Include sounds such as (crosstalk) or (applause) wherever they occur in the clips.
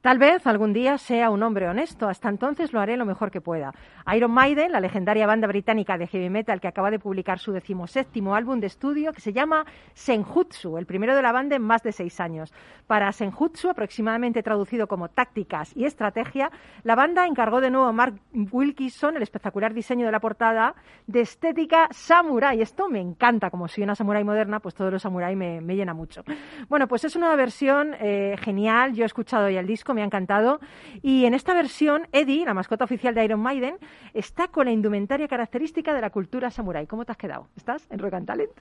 Tal vez algún día sea un hombre honesto, hasta entonces lo haré lo mejor que pueda. Iron Maiden, la legendaria banda británica de heavy metal que acaba de publicar su decimoséptimo álbum de estudio que se llama Senjutsu, el primero de la banda en más de seis años. Para Senjutsu, aproximadamente traducido como tácticas y estrategia, la banda encargó de nuevo a Mark Wilkinson el espectacular diseño de la portada de estética samurai. Esto me encanta, como soy una samurai moderna, pues todo lo samurai me, llena mucho. Bueno, pues es una versión eh, genial, yo he escuchado ya el disco, me ha encantado. Y en esta versión, Eddie, la mascota oficial de Iron Maiden, está con la indumentaria característica de la cultura samurai. ¿Cómo te has quedado? ¿Estás en Rock and Talent?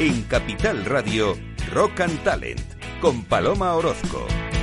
En Capital Radio, Rock and Talent, con Paloma Orozco.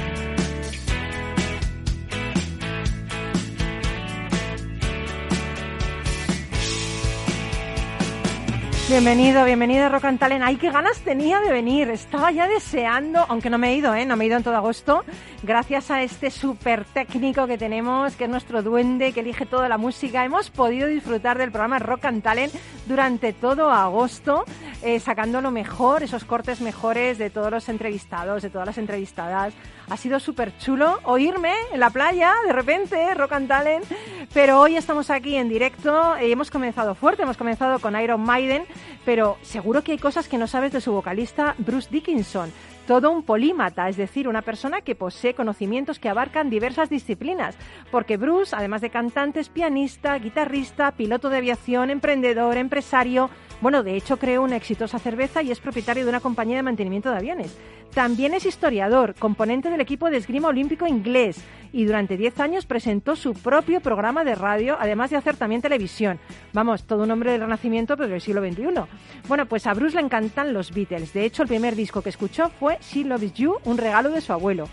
Bienvenido, bienvenido Rock and Talent. Ay, qué ganas tenía de venir. Estaba ya deseando, aunque no me he ido, ¿eh? No me he ido en todo agosto. Gracias a este súper técnico que tenemos, que es nuestro duende, que elige toda la música, hemos podido disfrutar del programa Rock and Talent durante todo agosto, eh, sacando lo mejor, esos cortes mejores de todos los entrevistados, de todas las entrevistadas. Ha sido súper chulo oírme en la playa, de repente, Rock and Talent. Pero hoy estamos aquí en directo y hemos comenzado fuerte, hemos comenzado con Iron Maiden, pero seguro que hay cosas que no sabes de su vocalista Bruce Dickinson todo un polímata, es decir, una persona que posee conocimientos que abarcan diversas disciplinas, porque Bruce, además de cantante, es pianista, guitarrista, piloto de aviación, emprendedor, empresario, bueno, de hecho creó una exitosa cerveza y es propietario de una compañía de mantenimiento de aviones. También es historiador, componente del equipo de esgrima olímpico inglés y durante 10 años presentó su propio programa de radio, además de hacer también televisión. Vamos, todo un hombre del Renacimiento, pero del siglo XXI. Bueno, pues a Bruce le encantan los Beatles. De hecho, el primer disco que escuchó fue She Loves You, un regalo de su abuelo.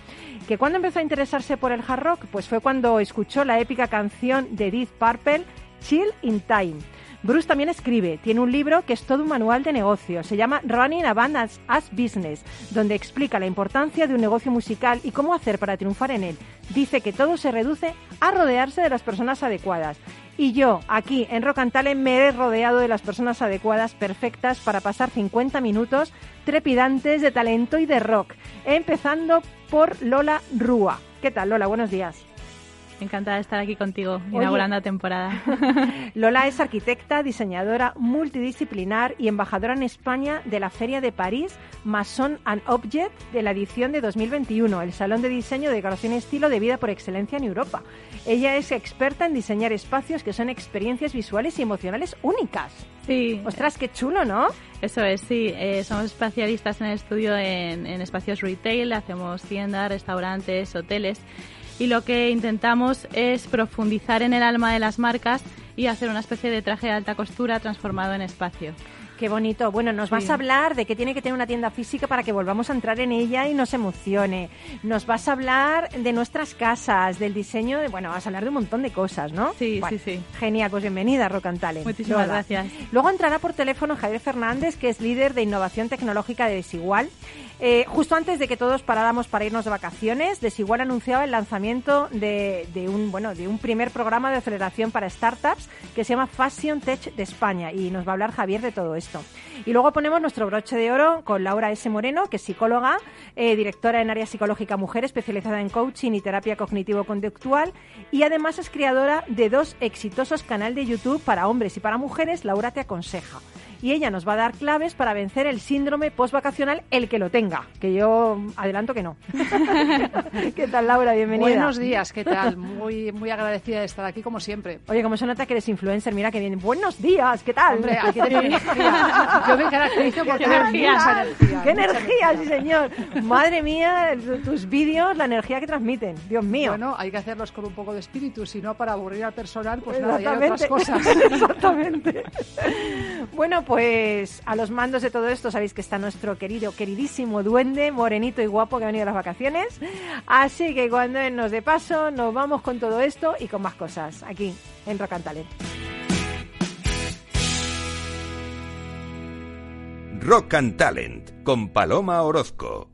¿Que cuando empezó a interesarse por el hard rock? Pues fue cuando escuchó la épica canción de Deep Purple, Chill in Time. Bruce también escribe, tiene un libro que es todo un manual de negocios, se llama Running a Band as, Business, donde explica la importancia de un negocio musical y cómo hacer para triunfar en él. Dice que todo se reduce a rodearse de las personas adecuadas. Y yo, aquí en Rock me he rodeado de las personas adecuadas, perfectas, para pasar 50 minutos trepidantes de talento y de rock. Empezando por Lola Rúa. ¿Qué tal, Lola? Buenos días. Encantada de estar aquí contigo, inaugurando la temporada. (laughs) Lola es arquitecta, diseñadora multidisciplinar y embajadora en España de la Feria de París Mason and Object de la edición de 2021, el salón de diseño de decoración y estilo de vida por excelencia en Europa. Ella es experta en diseñar espacios que son experiencias visuales y emocionales únicas. Sí. Ostras, qué chulo, ¿no? Eso es, sí. Eh, somos especialistas en el estudio en, en espacios retail, hacemos tiendas, restaurantes, hoteles y lo que intentamos es profundizar en el alma de las marcas y hacer una especie de traje de alta costura transformado en espacio. Qué bonito. Bueno, nos vas a hablar de que tiene que tener una tienda física para que volvamos a entrar en ella y nos emocione. Nos vas a hablar de nuestras casas, del diseño, de, bueno, vas a hablar de un montón de cosas, ¿no? Sí, sí, sí. Genial, pues bienvenida, Rocantale. Muchísimas gracias. Luego entrará por teléfono Javier Fernández, que es líder de innovación tecnológica de Desigual. Eh, justo antes de que todos paráramos para irnos de vacaciones, Desigual anunciaba el lanzamiento de, un bueno de un primer programa de aceleración para startups que se llama Fashion Tech de España y nos va a hablar Javier de todo esto. Y luego ponemos nuestro broche de oro con Laura S. Moreno, que es psicóloga, eh, directora en área psicológica mujer, especializada en coaching y terapia cognitivo-conductual, y además es creadora de dos exitosos canales de YouTube para hombres y para mujeres, Laura te aconseja y ella nos va a dar claves para vencer el síndrome postvacacional, el que lo tenga, que yo adelanto que no. (laughs) ¿Qué tal, Laura? Bienvenida. Buenos días, ¿qué tal? Muy, muy agradecida de estar aquí como siempre. Oye, como se nota que eres influencer, mira que bien. Buenos días, ¿qué tal? Hombre, aquí te (laughs) energía. Yo me caracterizo por tener energía. ¡Qué energía, sí señor! Madre mía, tus vídeos, la energía que transmiten. Dios mío. Bueno, hay que hacerlos con un poco de espíritu, si no para aburrir al personal, pues nada, hay otras cosas. (laughs) Exactamente. Bueno, pues a los mandos de todo esto sabéis que está nuestro querido, queridísimo duende, morenito y guapo que ha venido a las vacaciones. Así que cuando nos de paso, nos vamos con todo esto y con más cosas aquí en Rock and Talent. Rock and Talent con Paloma Orozco.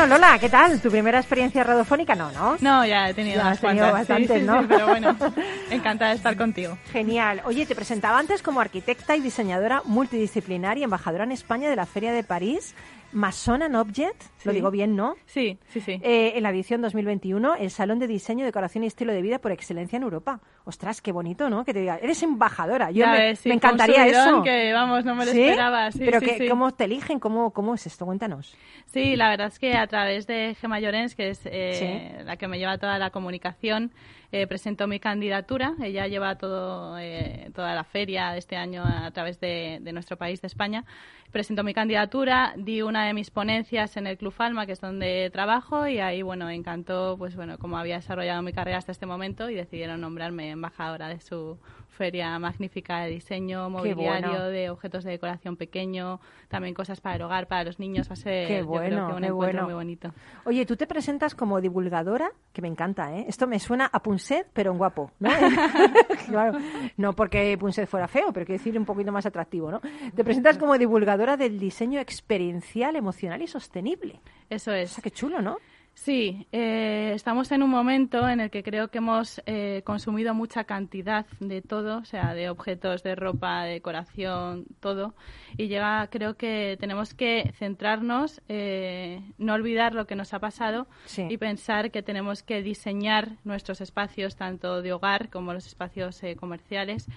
Bueno, Lola, ¿qué tal? ¿Tu primera experiencia radiofónica? No, ¿no? No, ya he tenido, ya has tenido bastantes, ¿no? pero bueno, (laughs) encantada de estar contigo. Genial. Oye, te presentaba antes como arquitecta y diseñadora multidisciplinar y embajadora en España de la Feria de París Mason and Object, lo digo bien, ¿no? Sí, sí, sí. Eh, en la edición 2021, el Salón de Diseño, Decoración y Estilo de Vida por excelencia en Europa. Ostras, qué bonito, ¿no? Que te diga, eres embajadora. Yo me, encantaría eso. que, vamos, no me lo esperaba. Sí, Pero que, ¿cómo te eligen? ¿Cómo, ¿Cómo es esto? Cuéntanos. Sí, la verdad es que a través de Gemma Llorens, que es eh, la que me lleva toda la comunicación, eh, presentó mi candidatura. Ella lleva todo, eh, toda la feria de este año a través de, nuestro país, de España. Presentó mi candidatura, di una de mis ponencias en el Club Alma, que es donde trabajo, y ahí, bueno, encantó, pues bueno, cómo había desarrollado mi carrera hasta este momento y decidieron nombrarme embajadora de su feria magnífica de diseño, mobiliario, de objetos de decoración pequeño, también cosas para el hogar, para los niños. Va a ser qué bueno, un encuentro muy bonito. Oye, tú te presentas como divulgadora, que me encanta, ¿eh? Esto me suena a Punset, pero en guapo, ¿no? (laughs) (laughs) claro, no porque Punset fuera feo, pero quiero decir un poquito más atractivo, ¿no? Te presentas como divulgadora del diseño experiencial, emocional y sostenible. Eso es. O sea, qué chulo, ¿no? Sí, eh, estamos en un momento en el que creo que hemos eh, consumido mucha cantidad de todo, o sea, de objetos, de ropa, de decoración, todo. Y llega, creo que tenemos que centrarnos, eh, no olvidar lo que nos ha pasado y pensar que tenemos que diseñar nuestros espacios, tanto de hogar como los espacios comerciales,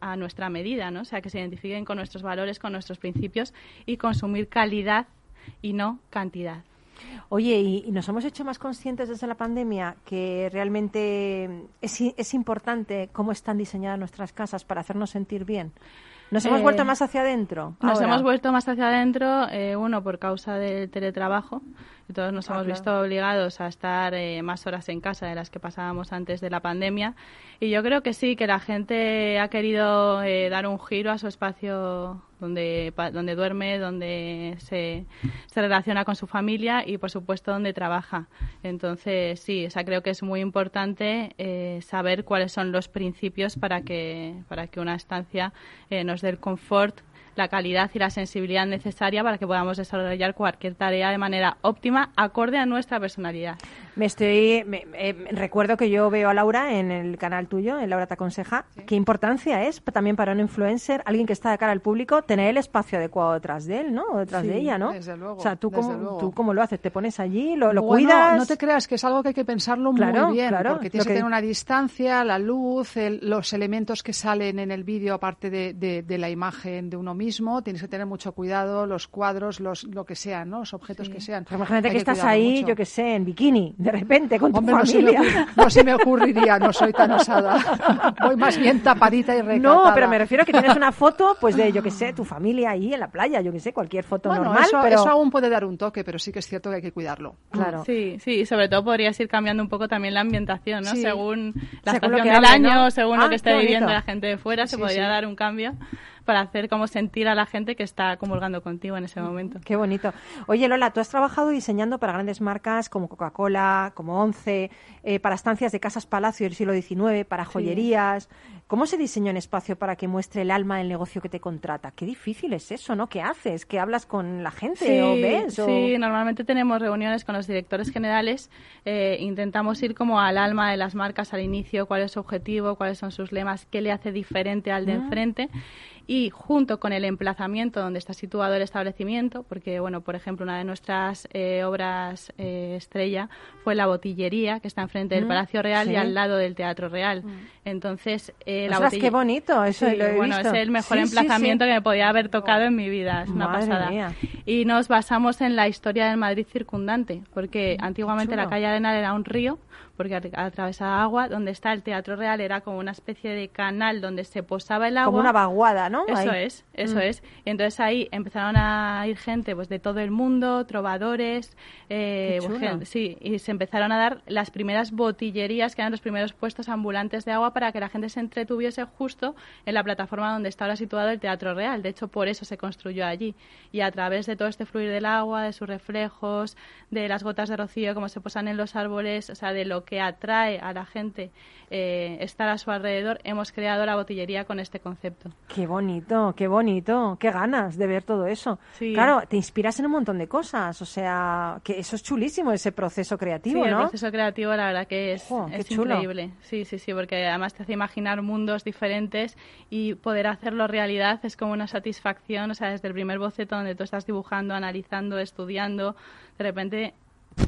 a nuestra medida, ¿no? O sea, que se identifiquen con nuestros valores, con nuestros principios y consumir calidad y no cantidad. Oye, ¿y, nos hemos hecho más conscientes desde la pandemia que realmente es, es importante cómo están diseñadas nuestras casas para hacernos sentir bien? ¿Nos hemos vuelto eh, más hacia adentro? Nos hemos vuelto más hacia adentro, eh, uno, por causa del teletrabajo. Todos nos ah, hemos visto obligados a estar eh, más horas en casa de las que pasábamos antes de la pandemia. Y yo creo que sí, que la gente ha querido dar un giro a su espacio donde, donde duerme, donde se, se, relaciona con su familia y, por supuesto, donde trabaja. Entonces, sí, o creo que es muy importante eh, saber cuáles son los principios para que, para que una estancia eh, nos dé el confort la calidad y la sensibilidad necesaria para que podamos desarrollar cualquier tarea de manera óptima, acorde a nuestra personalidad. Me estoy, eh, recuerdo que yo veo a Laura en el canal tuyo, en Laura te aconseja, qué importancia es también para un influencer, alguien que está de cara al público, tener el espacio adecuado detrás de él, ¿no? O detrás de ella, ¿no? Desde luego. O sea, tú cómo, tú cómo lo haces, te pones allí, lo, lo cuidas. No te creas que es algo que hay que pensarlo muy bien, porque tienes que, tener una distancia, la luz, los elementos que salen en el vídeo, aparte de, de, la imagen de uno mismo, tienes que tener mucho cuidado, los cuadros, los, lo que sean, ¿no? Los objetos que sean. imagínate que, estás ahí, yo que sé, en bikini, de repente, con tu no, se me ocurriría, no soy tan osada. (laughs) Voy más bien tapadita y recatada. No, pero me refiero a que tienes una foto, pues de, yo que sé, tu familia ahí en la playa, yo que sé, cualquier foto normal. Eso, pero... eso aún puede dar un toque, pero sí que es cierto que hay que cuidarlo. Claro. Sí, sí, sobre todo podrías ir cambiando un poco también la ambientación, ¿no? Según la estación del año, según lo ah, que esté viviendo la gente de fuera, se podría dar un cambio para hacer como sentir a la gente que está comulgando contigo en ese momento. Qué bonito. Oye, Lola, tú has trabajado diseñando para grandes marcas como Coca-Cola, como Once, eh, para estancias de casas palacio del siglo XIX, para joyerías. ¿Cómo se diseña un espacio para que muestre el alma del negocio que te contrata? Qué difícil es eso, ¿no? ¿Qué haces? ¿Qué hablas con la gente o ves? Sí, normalmente tenemos reuniones con los directores generales. Eh, intentamos ir como al alma de las marcas al inicio, cuál es su objetivo, cuáles son sus lemas, qué le hace diferente al de mm. enfrente y junto con el emplazamiento donde está situado el establecimiento, porque, bueno, por ejemplo, una de nuestras eh, obras eh, estrella fue la botillería, que está enfrente del mm, Palacio Real y al lado del Teatro Real. Mm. Entonces, eh, la botillería... qué bonito! Eso bueno, es el mejor emplazamiento que me podía haber tocado en mi vida, es una pasada. Y nos basamos en la historia del Madrid circundante, porque mm, antiguamente la calle Arenal era un río, porque atravesaba agua, donde está el Teatro Real era como una especie de canal donde se posaba el agua. Como una vaguada, ¿no? Eso es, eso mm. es. Y entonces ahí empezaron a ir gente pues de todo el mundo, trovadores, eh, sí, y se empezaron a dar las primeras botillerías, que eran los primeros puestos ambulantes de agua para que la gente se entretuviese justo en la plataforma donde está ahora situado el Teatro Real. De hecho, por eso se construyó allí. Y a través de todo este fluir del agua, de sus reflejos, de las gotas de rocío, como se posan en los árboles, o sea, de lo que atrae a la gente eh, estar a su alrededor, hemos creado la botillería con este concepto. Qué bonito qué bonito, qué ganas de ver todo eso. Claro, te inspiras en un montón de cosas, o sea, que eso es chulísimo, ese proceso creativo, sí, ¿no? el proceso creativo la verdad que es, es increíble. Sí, sí, sí, porque además te hace imaginar mundos diferentes y poder hacerlo realidad es como una satisfacción, o sea, desde el primer boceto donde tú estás dibujando, analizando, estudiando, de repente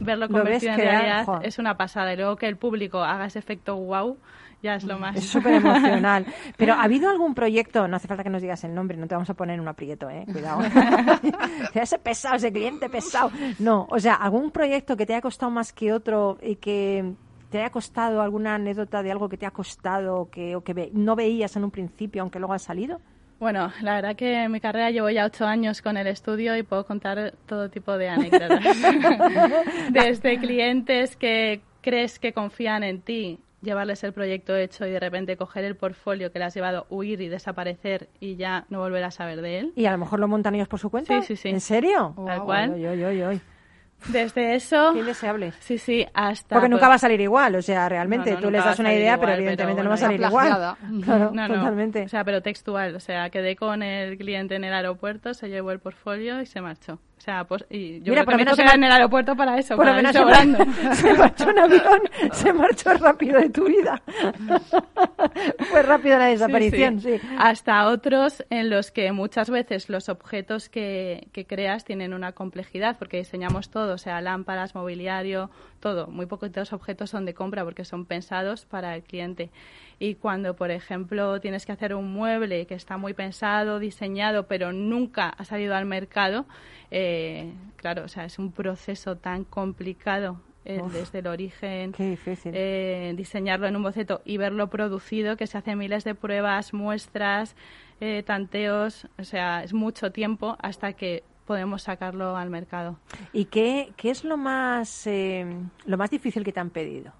verlo convertido en realidad es una pasada y luego que el público haga ese efecto wow ya es lo más. Es súper emocional. (laughs) Pero ¿ha habido algún proyecto, no hace falta que nos digas el nombre, no te vamos a poner en un aprieto, eh, cuidado. (laughs) (laughs) ese pesado, ese cliente pesado. No, o sea, algún proyecto que te haya costado más que otro y que te haya costado alguna anécdota de algo que te ha costado que, o que no veías en un principio, aunque luego ha salido. Bueno, la verdad que en mi carrera llevo ya ocho años con el estudio y puedo contar todo tipo de anécdotas. (laughs) Desde clientes que crees que confían en ti llevarles el proyecto hecho y de repente coger el portfolio que le has llevado, huir y desaparecer y ya no volver a saber de él. ¿Y a lo mejor lo montan ellos por su cuenta? Sí, sí, sí. ¿En serio? Tal cual. Oy, desde eso. Qué indeseable. Sí, sí, hasta. Porque nunca pues va a salir igual, o sea, realmente tú les das una idea, pero evidentemente no va a salir igual. (laughs) Claro, no, totalmente. O sea, pero textual. O sea, quedé con el cliente en el aeropuerto, se llevó el portfolio y se marchó. Sea, pues, y yo Mira, por lo menos en el aeropuerto para eso, por lo menos (laughs) se marchó en avión, se marchó rápido de tu vida. (laughs) Fue rápido la desaparición, sí, Hasta otros en los que muchas veces los objetos que, que creas tienen una complejidad, porque diseñamos todo, o sea, lámparas, mobiliario, todo. Muy poquitos objetos son de compra porque son pensados para el cliente. Y cuando, por ejemplo, tienes que hacer un mueble que está muy pensado, diseñado, pero nunca ha salido al mercado, eh, claro, o sea, es un proceso tan complicado eh, desde el origen, eh, diseñarlo en un boceto y verlo producido, que se hacen miles de pruebas, muestras, tanteos, o sea, es mucho tiempo hasta que podemos sacarlo al mercado. ¿Y qué, qué es lo más, lo más difícil que te han pedido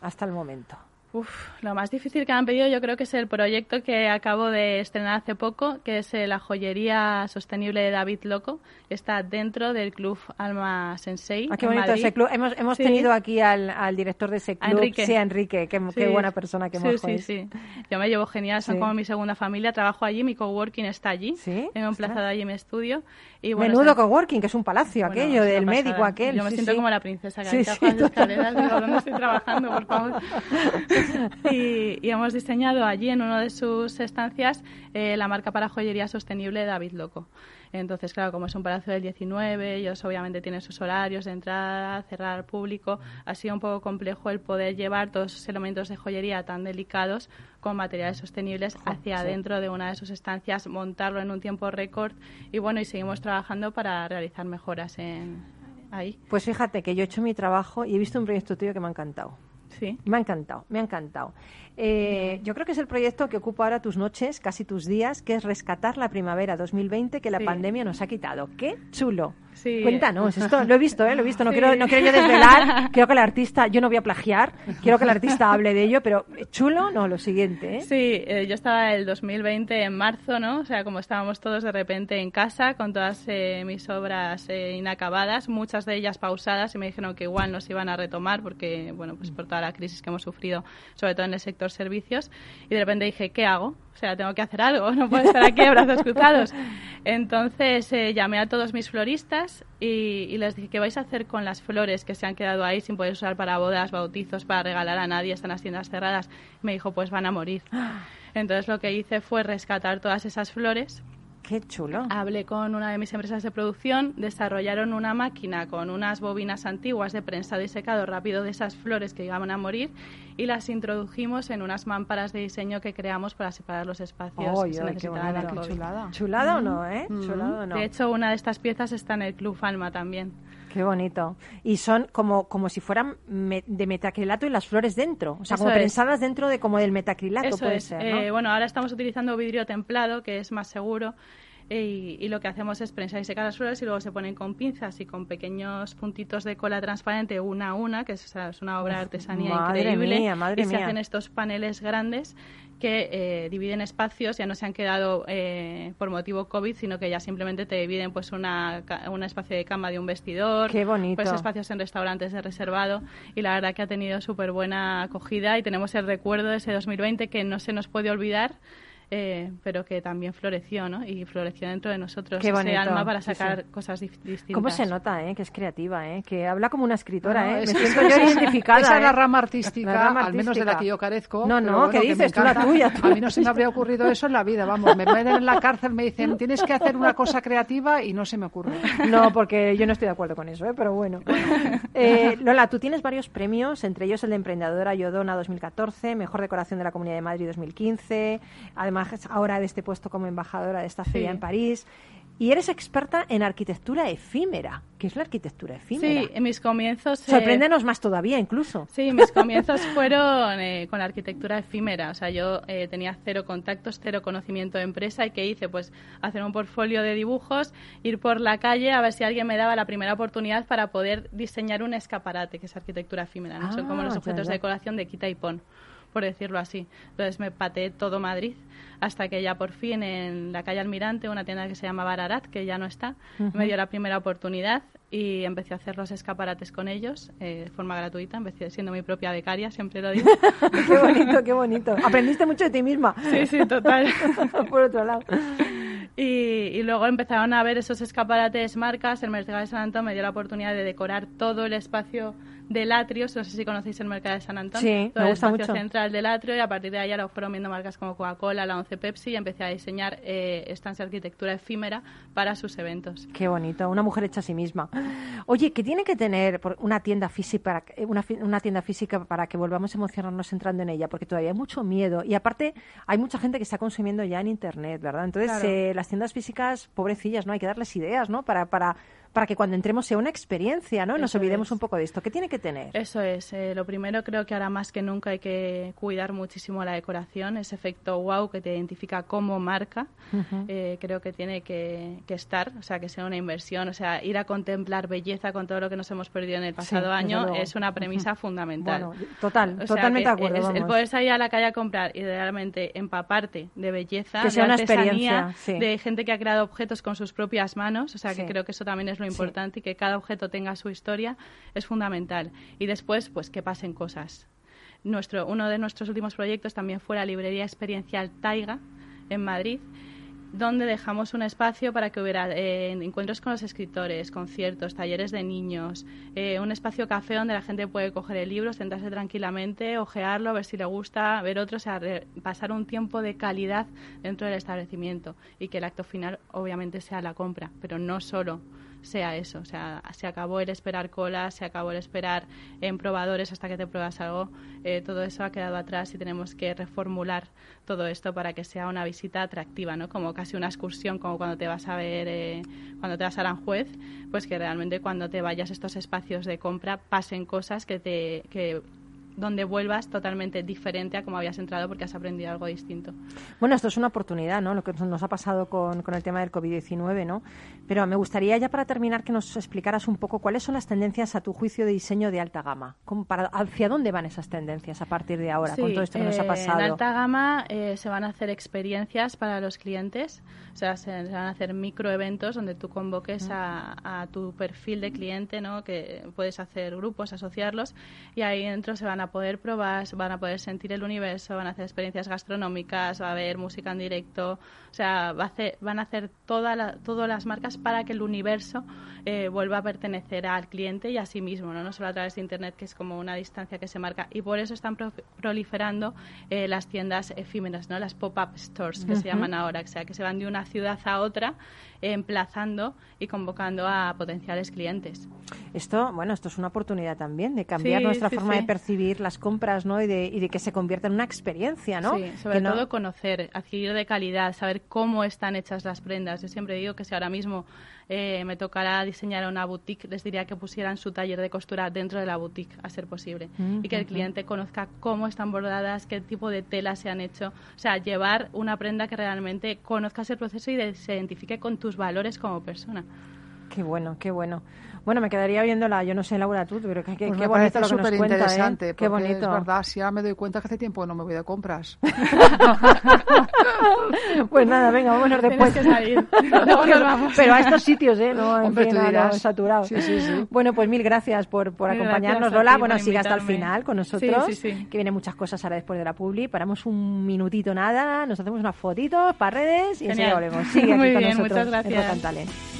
hasta el momento? Uf, lo más difícil que han pedido yo creo que es el proyecto que acabo de estrenar hace poco, que es eh, la joyería sostenible de David Loco. Está dentro del club Alma Sensei. Ah, qué bonito ese club. Hemos, hemos tenido aquí al, al, director de ese club. Enrique. Sí, Enrique. Qué, qué buena persona, qué sí, sí, sí. Yo me llevo genial, son como mi segunda familia. Trabajo allí, mi coworking está allí. Sí. Tengo emplazado allí mi estudio. Y bueno, Menudo coworking, que es un palacio aquello, del médico aquel. Yo me siento como la princesa que sí, las escaleras. Digo, ¿dónde estoy trabajando, por favor? (laughs) (laughs) y, hemos diseñado allí, en una de sus estancias, eh, la marca para joyería sostenible David Loco. Entonces, claro, como es un palacio del 19, ellos obviamente tienen sus horarios de entrada, cerrar al público. Ha sido un poco complejo el poder llevar todos esos elementos de joyería tan delicados con materiales sostenibles hacia adentro de una de sus estancias, montarlo en un tiempo récord y bueno, y seguimos trabajando para realizar mejoras en ahí. Pues fíjate que yo he hecho mi trabajo y he visto un proyecto tuyo que me ha encantado. Sí. Me ha encantado, me ha encantado. Eh, yo creo que es el proyecto que ocupa ahora tus noches, casi tus días, que es rescatar la primavera 2020 que la pandemia nos ha quitado. ¡Qué chulo! Cuéntanos, esto (laughs) lo he visto, ¿eh? lo he visto. No, quiero, no quiero yo desvelar. (laughs) Quiero que el artista, yo no voy a plagiar, quiero que el artista hable de ello, pero chulo, no, lo siguiente. ¿eh? Sí, eh, yo estaba el 2020 en marzo, ¿no? O sea, como estábamos todos de repente en casa con todas eh, mis obras inacabadas, muchas de ellas pausadas, y me dijeron que igual nos iban a retomar porque, bueno, pues por toda la crisis que hemos sufrido, sobre todo en el sector servicios. Y de repente dije, ¿qué hago? O sea, tengo que hacer algo, (laughs) no puedo estar aquí a brazos (laughs) cruzados. Entonces llamé a todos mis floristas y, les dije, ¿qué vais a hacer con las flores que se han quedado ahí sin poder usar para bodas, bautizos, para regalar a nadie? Están las tiendas cerradas. Me dijo, pues van a morir. (gasps) Entonces lo que hice fue rescatar todas esas flores Qué chulo. Hablé con una de mis empresas de producción, desarrollaron una máquina con unas bobinas antiguas de prensado y secado rápido de esas flores que iban a morir y las introdujimos en unas mámparas de diseño que creamos para separar los espacios que se necesitaban qué chulada. ¿Chulada o no, eh? ¿Chulada o no? De hecho, una de estas piezas está en el Club Alma también. Qué bonito. Y son como, como si fueran de metacrilato y las flores dentro. O sea, como prensadas dentro de como del metacrilato puede ser, eh, bueno, ahora estamos utilizando vidrio templado, que es más seguro. Eh, y, lo que hacemos es prensar y secar las flores y luego se ponen con pinzas y con pequeños puntitos de cola transparente una a una, que es, una obra de artesanía increíble. y se hacen estos paneles grandes que eh, dividen espacios, ya no se han quedado eh, por motivo COVID, sino que ya simplemente te dividen pues una, un espacio de cama de un vestidor, Qué bonito. pues espacios en restaurantes de reservado y la verdad que ha tenido súper buena acogida y tenemos el recuerdo de ese 2020 que no se nos puede olvidar eh, pero que también floreció, ¿no? Y floreció dentro de nosotros ese alma para sacar cosas distintas. ¿Cómo se nota, eh? Que es creativa, ¿eh? Que habla como una escritora, ¿eh? Me siento yo identificada. Esa es la ¿eh? rama artística, al menos de la que yo carezco. No, no, ¿qué dices? Tú la tuya. (laughs) A mí no se me habría ocurrido eso en la vida, vamos. Me meten en la cárcel, me dicen, tienes que hacer una cosa creativa y no se me ocurre. No, porque yo no estoy de acuerdo con eso, ¿eh? Pero bueno. Eh, Lola, tú tienes varios premios, entre ellos el de Emprendedora Yodona 2014, Mejor Decoración de la Comunidad de Madrid 2015, además ahora de este puesto como embajadora de esta feria en París. Y eres experta en arquitectura efímera. ¿Qué es la arquitectura efímera? Sí, en mis comienzos... Eh, Sorpréndenos más todavía, incluso. Sí, mis comienzos (laughs) fueron eh, con la arquitectura efímera. O sea, yo eh, tenía cero contactos, cero conocimiento de empresa. ¿Y qué hice? Pues hacer un portfolio de dibujos, ir por la calle a ver si alguien me daba la primera oportunidad para poder diseñar un escaparate, que es arquitectura efímera. ¿no? Son como los ah, objetos de decoración de quita y pon por decirlo así. Entonces me pateé todo Madrid hasta que ya por fin en la calle Almirante, una tienda que se llama Bararat, que ya no está, me dio la primera oportunidad y empecé a hacer los escaparates con ellos eh, de forma gratuita, empecé siendo mi propia becaria, siempre lo digo. (laughs) qué bonito, qué bonito. Aprendiste mucho de ti misma. Sí, sí, total. (laughs) por otro lado. Y, y, luego empezaron a ver esos escaparates marcas. El Mercado de San Antón me dio la oportunidad de decorar todo el espacio del atrio, no sé si conocéis el mercado de San Antonio, sí, todo el espacio central del atrio y a partir de ahí ya lo fueron viendo marcas como Coca-Cola, la 11 Pepsi y empecé a diseñar eh, de arquitectura efímera para sus eventos. Qué bonito, una mujer hecha a sí misma. Oye, ¿qué tiene que tener una tienda física para, una, una tienda física para que volvamos a emocionarnos entrando en ella? Porque todavía hay mucho miedo y aparte hay mucha gente que está consumiendo ya en internet, ¿verdad? Entonces eh, las tiendas físicas, pobrecillas, ¿no? Hay que darles ideas, ¿no? Para, para para que cuando entremos sea una experiencia, ¿no? Nos olvidemos un poco de esto. ¿Qué tiene que tener? Eso es. Eh, lo primero creo que ahora más que nunca hay que cuidar muchísimo la decoración, ese efecto wow que te identifica como marca. Eh, creo que tiene que, estar, o sea, que sea una inversión, o sea, ir a contemplar belleza con todo lo que nos hemos perdido en el pasado año es una premisa fundamental. Bueno, total, totalmente de acuerdo. el poder salir a la calle a comprar y realmente empaparte de belleza, que sea de una experiencia, de gente que ha creado objetos con sus propias manos, o sea, que creo que eso también es lo importante y que cada objeto tenga su historia es fundamental. Y después, pues que pasen cosas. Nuestro, uno de nuestros últimos proyectos también fue la librería experiencial Taiga en Madrid, donde dejamos un espacio para que hubiera eh, encuentros con los escritores, conciertos, talleres de niños, eh, un espacio café donde la gente puede coger el libro, sentarse tranquilamente, ojearlo, ver si le gusta, ver otro, o sea, pasar un tiempo de calidad dentro del establecimiento y que el acto final obviamente sea la compra, pero no solo sea eso. O sea, se acabó el esperar colas, se acabó el esperar en probadores hasta que te pruebas algo. Eh, todo eso ha quedado atrás y tenemos que reformular todo esto para que sea una visita atractiva, ¿no? Como casi una excursión, como cuando te vas a ver, eh, cuando te vas a Aranjuez, pues que realmente cuando te vayas a estos espacios de compra pasen cosas que te que donde vuelvas totalmente diferente a como habías entrado porque has aprendido algo distinto. Bueno, esto es una oportunidad, ¿no? Lo que nos ha pasado con, con el tema del COVID-19, ¿no? Pero me gustaría ya para terminar que nos explicaras un poco cuáles son las tendencias a tu juicio de diseño de alta gama. Para, ¿Hacia dónde van esas tendencias a partir de ahora con todo esto que nos ha pasado? Eh, en alta gama eh, se van a hacer experiencias para los clientes, o sea, se, van a hacer microeventos donde tú convoques a, a tu perfil de cliente, ¿no? Que puedes hacer grupos, asociarlos y ahí dentro se van a poder probar, van a poder sentir el universo, van a hacer experiencias gastronómicas, va a haber música en directo, o sea, va a hacer, van a hacer toda todas las marcas para que el universo eh, vuelva a pertenecer al cliente y a sí mismo, ¿no? no solo a través de Internet, que es como una distancia que se marca. Y por eso están proliferando eh, las tiendas efímeras, ¿no? las pop-up stores, que se llaman ahora, o sea, que se van de una ciudad a otra emplazando y convocando a potenciales clientes. Esto, bueno, esto es una oportunidad también de cambiar nuestra forma de percibir las compras, ¿no? Y de, y de, que se convierta en una experiencia, ¿no? Sí, sobre todo conocer, adquirir de calidad, saber cómo están hechas las prendas. Yo siempre digo que si ahora mismo eh, me tocará diseñar una boutique, les diría que pusieran su taller de costura dentro de la boutique, a ser posible. y que el cliente conozca cómo están bordadas, qué tipo de telas se han hecho. O sea, llevar una prenda que realmente conozcas el proceso y se identifique con tus valores como persona. Qué bueno, qué bueno. Bueno, me quedaría viéndola, yo no sé, Laura, tú, pero qué, pues qué bonito lo que nos cuenta, ¿eh? Qué bonito. Es verdad, si ahora me doy cuenta que hace tiempo no me voy de compras. (laughs) pues nada, venga, vámonos después. Que salir. (laughs) nos vamos. Pero a estos sitios, ¿eh? No, en fin, a saturados. Sí, sí, sí. Bueno, pues mil gracias por, por acompañarnos, Lola. Bueno, sigue hasta el final con nosotros, que vienen muchas cosas ahora después de la publi. Paramos un minutito nada, nos hacemos unas fotitos para redes y enseguida volvemos. Sigue aquí (laughs) Muy con bien, nosotros. Muchas gracias.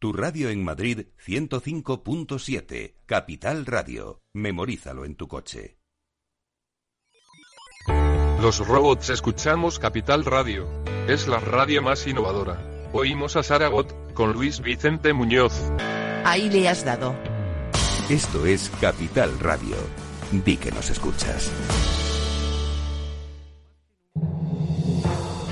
Tu radio en Madrid 105.7, Capital Radio. Memorízalo en tu coche. Los robots escuchamos Capital Radio. Es la radio más innovadora. Oímos a Saragot, con Luis Vicente Muñoz. Ahí le has dado. Esto es Capital Radio. Di que nos escuchas.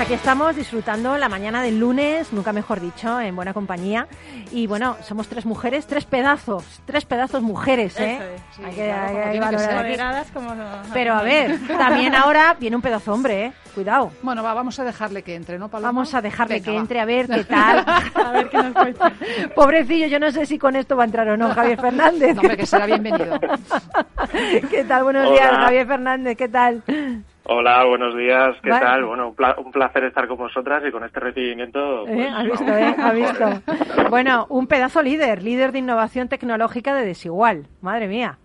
Aquí estamos disfrutando la mañana del lunes, nunca mejor dicho, en buena compañía. Y bueno, somos tres mujeres, tres pedazos, tres pedazos mujeres, ¿eh? hay que, valorar. Pero a ver, también ahora viene un pedazo hombre, ¿eh? Cuidado. Bueno, vamos a dejarle que entre, ¿no, Paloma? Vamos a dejarle que entre a ver (laughs) qué tal. a ver qué nos cuenta. (laughs) Pobrecillo, yo no sé si con esto va a entrar o no, (laughs) Javier Fernández. No, hombre, que será bienvenido. ¿Qué tal? Buenos días, Javier Fernández, ¿qué tal? Hola, buenos días, ¿qué tal? Bueno, un, placer estar con vosotras y con este recibimiento. ¿Eh? Pues, ¿Has visto, eh? ¿Has visto? (laughs) bueno, un pedazo líder, líder de innovación tecnológica de Desigual. Madre mía.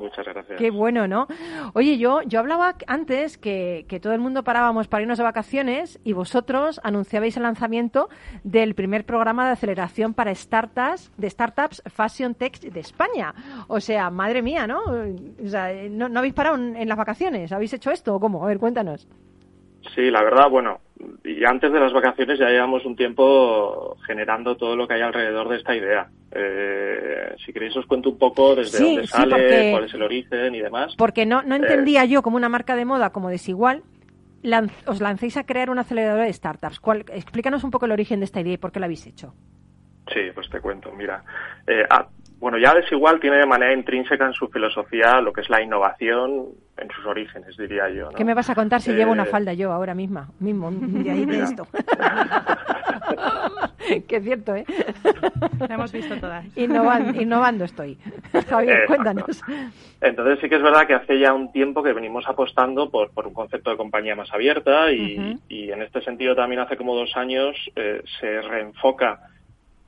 Muchas gracias. Qué bueno, ¿no? Oye, yo, yo hablaba antes que, que todo el mundo parábamos para irnos de vacaciones y vosotros anunciabais el lanzamiento del primer programa de aceleración para startups, de startups Fashion Tech de España. O sea, madre mía, ¿no? O sea, ¿no, no habéis parado en las vacaciones? ¿Habéis hecho esto o cómo? A ver, cuéntanos. Sí, la verdad, bueno, y antes de las vacaciones ya llevamos un tiempo generando todo lo que hay alrededor de esta idea. Eh, si queréis os cuento un poco desde dónde sale, cuál es el origen y demás. Porque no, no entendía eh, yo como una marca de moda como desigual, os lancéis a crear una aceleradora de startups. ¿Cuál, explícanos un poco el origen de esta idea y por qué la habéis hecho. Sí, pues te cuento. Mira, eh, bueno, ya Desigual tiene de manera intrínseca en su filosofía lo que es la innovación en sus orígenes, diría yo. ¿Qué me vas a contar si llevo una eh, falda yo ahora misma? Mismo, (laughs) de ahí de esto. (laughs) que es cierto, ¿eh? La hemos visto todas. Innovando, estoy. (laughs) Javier, cuéntanos. Entonces sí que es verdad que hace ya un tiempo que venimos apostando por, por un concepto de compañía más abierta y, y, en este sentido también hace como dos años eh, se reenfoca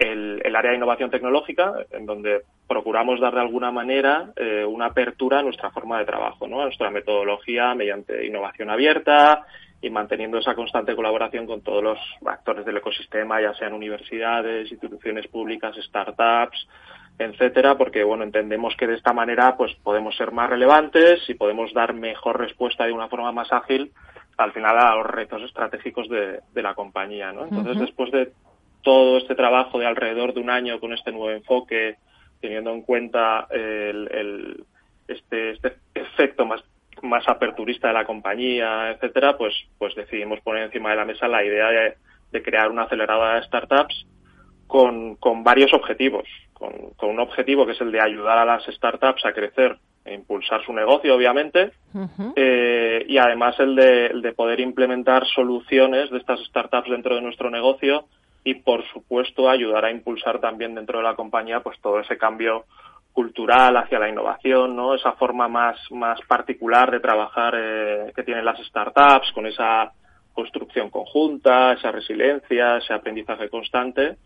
el, área de innovación tecnológica, en donde procuramos dar de alguna manera eh, una apertura a nuestra forma de trabajo, ¿no? a nuestra metodología mediante innovación abierta y manteniendo esa constante colaboración con todos los actores del ecosistema, ya sean universidades, instituciones públicas, startups, etcétera, porque bueno entendemos que de esta manera pues podemos ser más relevantes y podemos dar mejor respuesta de una forma más ágil al final a los retos estratégicos de, la compañía, ¿no? Entonces después de todo este trabajo de alrededor de un año con este nuevo enfoque, teniendo en cuenta el, este, este efecto más más aperturista de la compañía, etcétera, pues, pues decidimos poner encima de la mesa la idea de, crear una aceleradora de startups con, con varios objetivos. Con, un objetivo que es el de ayudar a las startups a crecer e impulsar su negocio, obviamente, eh, y además el de, el de poder implementar soluciones de estas startups dentro de nuestro negocio y por supuesto ayudar a impulsar también dentro de la compañía pues todo ese cambio cultural hacia la innovación, ¿no? Esa forma más, más particular de trabajar eh, que tienen las startups con esa construcción conjunta, esa resiliencia, ese aprendizaje constante,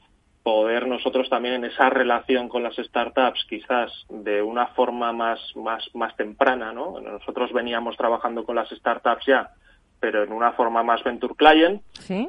poder nosotros también en esa relación con las startups quizás de una forma más, más, más temprana, ¿no? Nosotros veníamos trabajando con las startups ya pero en una forma más venture client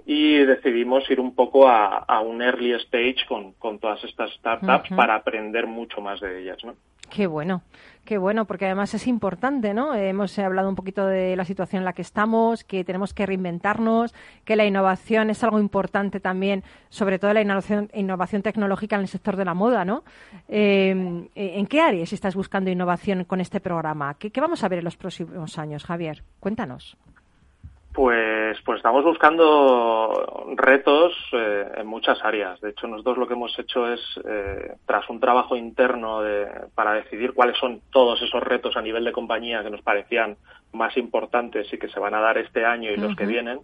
y decidimos ir un poco a, un early stage con, con todas estas startups para aprender mucho más de ellas, ¿no? Qué bueno, qué bueno, porque además es importante, ¿no? Hemos hablado un poquito de la situación en la que estamos, que tenemos que reinventarnos, que la innovación es algo importante también, sobre todo la innovación, innovación tecnológica en el sector de la moda, ¿no? Eh, ¿En qué áreas estás buscando innovación con este programa? ¿Qué, ¿Qué vamos a ver en los próximos años, Javier? Cuéntanos. Pues, pues estamos buscando retos eh, en muchas áreas. De hecho, nosotros lo que hemos hecho es, eh, tras un trabajo interno de, para decidir cuáles son todos esos retos a nivel de compañía que nos parecían más importantes y que se van a dar este año y los que vienen,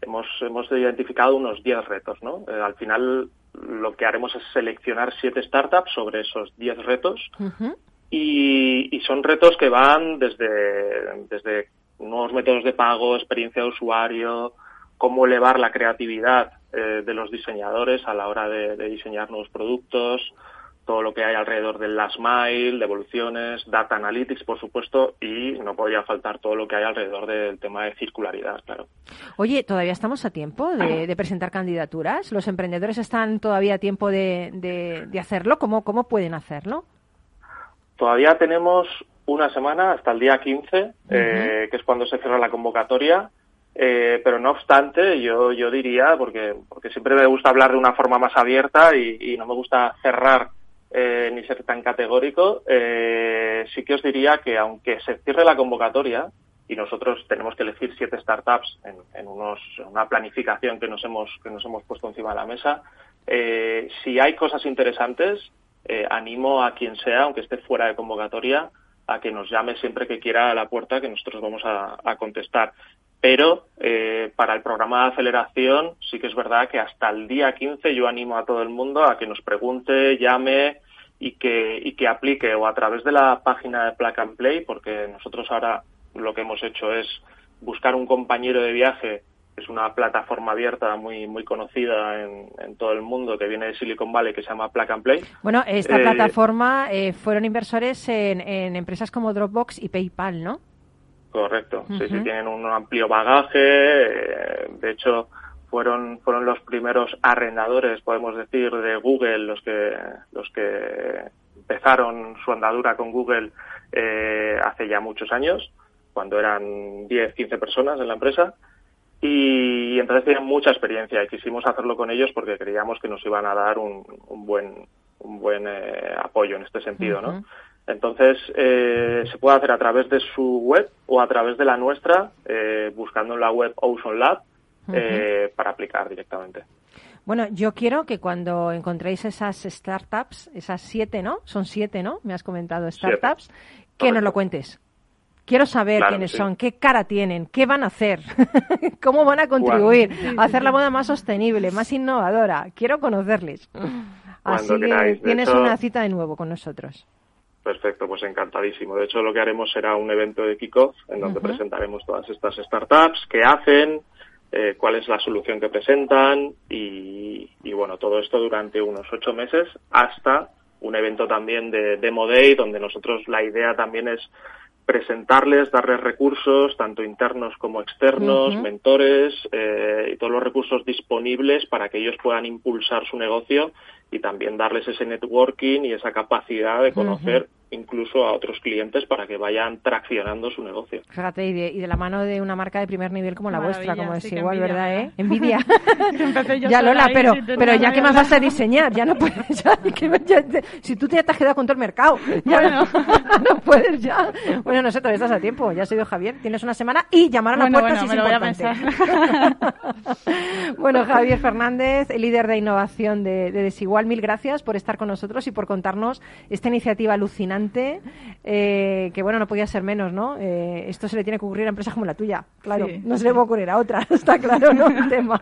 hemos, hemos identificado unos 10 retos. ¿no? Eh, al final, lo que haremos es seleccionar siete startups sobre esos 10 retos. y, y, son retos que van desde, desde nuevos métodos de pago, experiencia de usuario, cómo elevar la creatividad eh, de los diseñadores a la hora de, diseñar nuevos productos, todo lo que hay alrededor del last mile, de evoluciones, data analytics, por supuesto, y no podría faltar todo lo que hay alrededor del tema de circularidad, claro. Oye, ¿todavía estamos a tiempo de, presentar candidaturas? ¿Los emprendedores están todavía a tiempo de, de hacerlo? ¿Cómo, ¿Cómo pueden hacerlo? Todavía tenemos una semana hasta el día 15, eh, que es cuando se cierra la convocatoria. Eh, pero no obstante, yo, yo diría, porque, porque siempre me gusta hablar de una forma más abierta y, no me gusta cerrar eh, ni ser tan categórico, sí que os diría que aunque se cierre la convocatoria y nosotros tenemos que elegir siete startups en, en unos, una planificación que nos hemos, que nos hemos puesto encima de la mesa, si hay cosas interesantes, animo a quien sea, aunque esté fuera de convocatoria, a que nos llame siempre que quiera a la puerta, que nosotros vamos a, contestar. Pero eh, para el programa de aceleración sí que es verdad que hasta el día 15 yo animo a todo el mundo a que nos pregunte, llame y que, y que aplique o a través de la página de Plug and Play, porque nosotros ahora lo que hemos hecho es buscar un compañero de viaje es una plataforma abierta muy muy conocida en, todo el mundo que viene de Silicon Valley que se llama Plug and Play. Bueno, esta eh, plataforma eh, fueron inversores en, empresas como Dropbox y PayPal, ¿no? Correcto, sí, sí, tienen un amplio bagaje. Eh, de hecho, fueron fueron los primeros arrendadores, podemos decir, de Google, los que los que empezaron su andadura con Google hace ya muchos años, cuando eran 10, 15 personas en la empresa y entonces tienen mucha experiencia y quisimos hacerlo con ellos porque creíamos que nos iban a dar un, buen un buen eh, apoyo en este sentido, ¿no? Entonces eh, se puede hacer a través de su web o a través de la nuestra, eh, buscando en la web Ocean Lab para aplicar directamente. Bueno, yo quiero que cuando encontréis esas startups, esas siete, ¿no? Son siete, ¿no? Me has comentado startups, que nos lo cuentes. Quiero saber quiénes son, qué cara tienen, qué van a hacer, (laughs) cómo van a contribuir a hacer la moda más sostenible, más innovadora. Quiero conocerles. Así que tienes una cita de nuevo con nosotros. Perfecto, pues encantadísimo. De hecho, lo que haremos será un evento de kickoff en donde presentaremos todas estas startups, qué hacen, eh, cuál es la solución que presentan y, bueno, todo esto durante unos ocho meses hasta un evento también de Demo Day donde nosotros la idea también es presentarles, darles recursos, tanto internos como externos, mentores eh, y todos los recursos disponibles para que ellos puedan impulsar su negocio y también darles ese networking y esa capacidad de conocer incluso a otros clientes para que vayan traccionando su negocio. Fíjate, y de, la mano de una marca de primer nivel como la vuestra, como es igual, ¿verdad? ¿eh? Envidia. (laughs) ya, Lola, pero, pero ya que más vas a diseñar, ya no puedes, (laughs) ya, si tú te has quedado con todo el mercado, (laughs) ya no, puedes ya. Bueno, no sé, todavía estás a tiempo, ya ha sido Javier, tienes una semana y llamar a la puerta si es importante. bueno, Javier Fernández, el líder de innovación de, de Desigual, mil gracias por estar con nosotros y por contarnos esta iniciativa alucinante eh, que bueno, no podía ser menos, ¿no? Eh, esto se le tiene que ocurrir a empresas como la tuya, claro, no se le puede ocurrir a otra, (laughs) está claro, ¿no? El tema.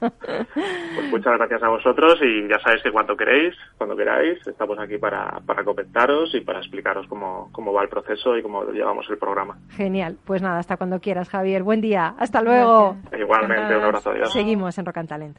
Pues muchas gracias a vosotros y ya sabéis que cuando queréis, cuando queráis, estamos aquí para, para comentaros y para explicaros cómo, cómo va el proceso y cómo llevamos el programa. Genial, pues nada, hasta cuando quieras, Javier. Buen día, hasta luego. Igualmente, un abrazo. Adiós. Seguimos en Rock and Talent.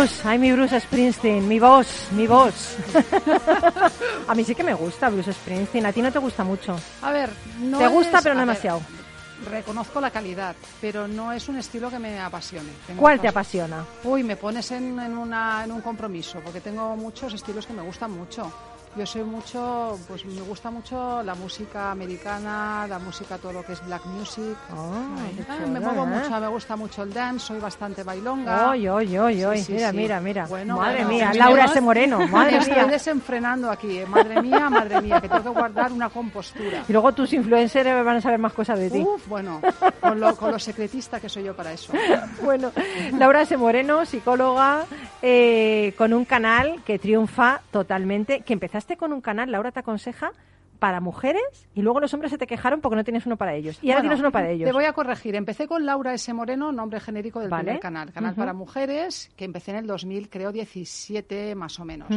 Bruce, ay, mi Bruce Springsteen, mi voz, mi voz. (laughs) a mí sí que me gusta Bruce Springsteen, a ti no te gusta mucho. A ver, no Te gusta, pero no demasiado. reconozco la calidad, pero no es un estilo que me apasione. ¿Cuál te apasiona? Uy, me pones en, una, en un compromiso, porque tengo muchos estilos que me gustan mucho. Yo soy mucho, pues me gusta mucho la música americana, la música, todo lo que es black music. Oh, me muevo ¿eh? mucho, me gusta mucho el dance, soy bastante bailonga. Oy, oy, oy, oy. mira, mira, mira, madre mía, Laura S. Moreno, (laughs) madre mía. Estoy desenfrenando aquí, eh. madre mía, madre mía, que tengo que guardar una compostura. Y luego tus influencers van a saber más cosas de ti. Uf, bueno, con lo, con lo secretista que soy yo para eso. (laughs) bueno, Laura S. Moreno, psicóloga, eh, con un canal que triunfa totalmente, que empezaste con un canal, Laura te aconseja, para mujeres y luego los hombres se te quejaron porque no tienes uno para ellos. Y ahora tienes uno para ellos. Te voy a corregir. Empecé con Laura S. Moreno, nombre genérico del primer canal. Canal para mujeres, que empecé en el 2000, creo 17 más o menos.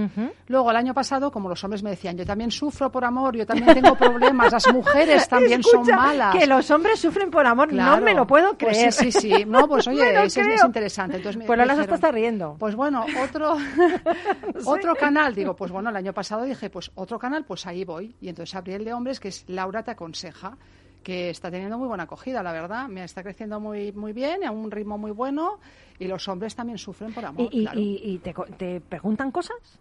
Luego, el año pasado, como los hombres me decían, yo también sufro por amor, yo también tengo problemas, las mujeres (laughs) también son malas. Que los hombres sufren por amor, no me lo puedo pues creer. sí, sí, sí. No, pues (laughs) oye, eso es interesante. Entonces, pues Lola se está riendo. Pues bueno, otro, (laughs) otro canal, digo, pues bueno, el año pasado dije, pues otro canal, pues ahí voy. Y entonces abrí el de hombres, que Laura te aconseja que está teniendo muy buena acogida, la verdad. Me está creciendo muy muy bien, a un ritmo muy bueno y los hombres también sufren por amor. ¿Y, te, te, preguntan cosas?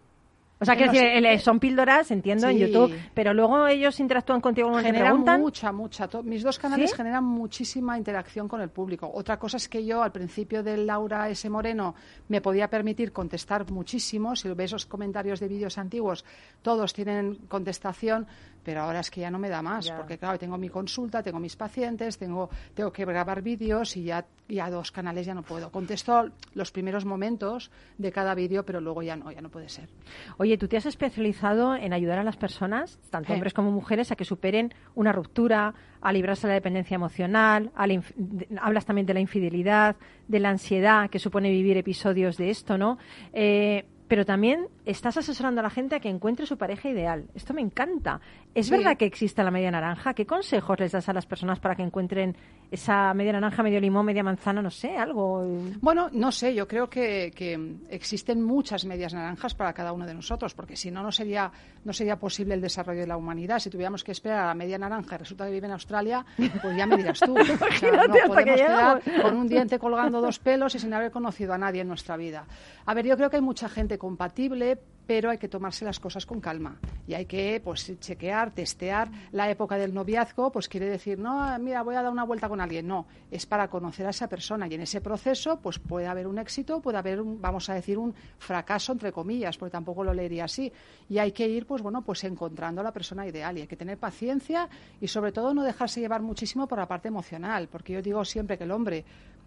O sea, que decir, son píldoras, entiendo, en YouTube, pero luego ellos interactúan contigo cuando generan te preguntan. mucha, mucha. Mis dos canales generan muchísima interacción con el público. Otra cosa es que yo, al principio del Laura S. Moreno, me podía permitir contestar muchísimo. Si ves esos comentarios de vídeos antiguos, todos tienen contestación pero ahora es que ya no me da más, porque claro, tengo mi consulta, tengo mis pacientes, tengo, tengo que grabar vídeos y ya, ya dos canales ya no puedo. Contesto los primeros momentos de cada vídeo, pero luego ya no, ya no puede ser. Oye, tú te has especializado en ayudar a las personas, tanto hombres como mujeres, a que superen una ruptura, a librarse de la dependencia emocional, hablas también de la infidelidad, de la ansiedad que supone vivir episodios de esto, ¿no? Eh, pero también estás asesorando a la gente a que encuentre su pareja ideal. Esto me encanta. ¿Es verdad que existe la media naranja? ¿Qué consejos les das a las personas para que encuentren esa media naranja, medio limón, media manzana? No sé, algo. Bueno, no sé. Yo creo que, existen muchas medias naranjas para cada uno de nosotros, porque si no, no sería, no sería posible el desarrollo de la humanidad. Si tuviéramos que esperar a la media naranja y resulta que vive en Australia, pues ya me dirás tú. (laughs) no podemos quedar con un diente colgando dos pelos y sin haber conocido a nadie en nuestra vida. A ver, yo creo que hay mucha gente compatible, pero hay que tomarse las cosas con calma. Y hay que pues chequear, testear. La época del noviazgo, pues quiere decir, no, mira, voy a dar una vuelta con alguien, no, es para conocer a esa persona. Y en ese proceso pues puede haber un éxito, puede haber un, vamos a decir un fracaso entre comillas, porque tampoco lo leería así. Y hay que ir pues bueno, pues encontrando a la persona ideal. Y hay que tener paciencia y sobre todo no dejarse llevar muchísimo por la parte emocional, porque yo digo siempre que el hombre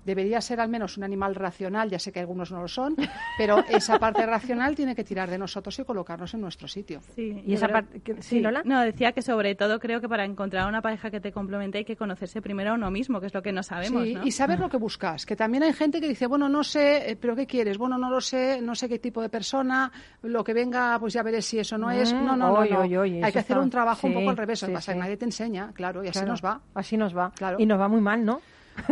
debería ser al menos un animal racional, ya sé que algunos no lo son, pero (laughs) esa parte racional tiene que tirar de nosotros y colocarnos en nuestro sitio. Sí, y esa parte, sí, Lola. No, decía que sobre todo creo que para encontrar una pareja que te complemente hay que conocerse primero a uno mismo, que es lo que no sabemos. Sí, y saber lo que buscas, que también hay gente que dice, bueno, no sé, eh, pero ¿qué quieres? Bueno, no lo sé, no sé qué tipo de persona, lo que venga, pues ya veré si eso no es. No, no, no, hay que hacer un trabajo un poco al revés, pasa nadie te enseña, claro, y así nos va. Así nos va. Claro. Y nos va muy mal, ¿no?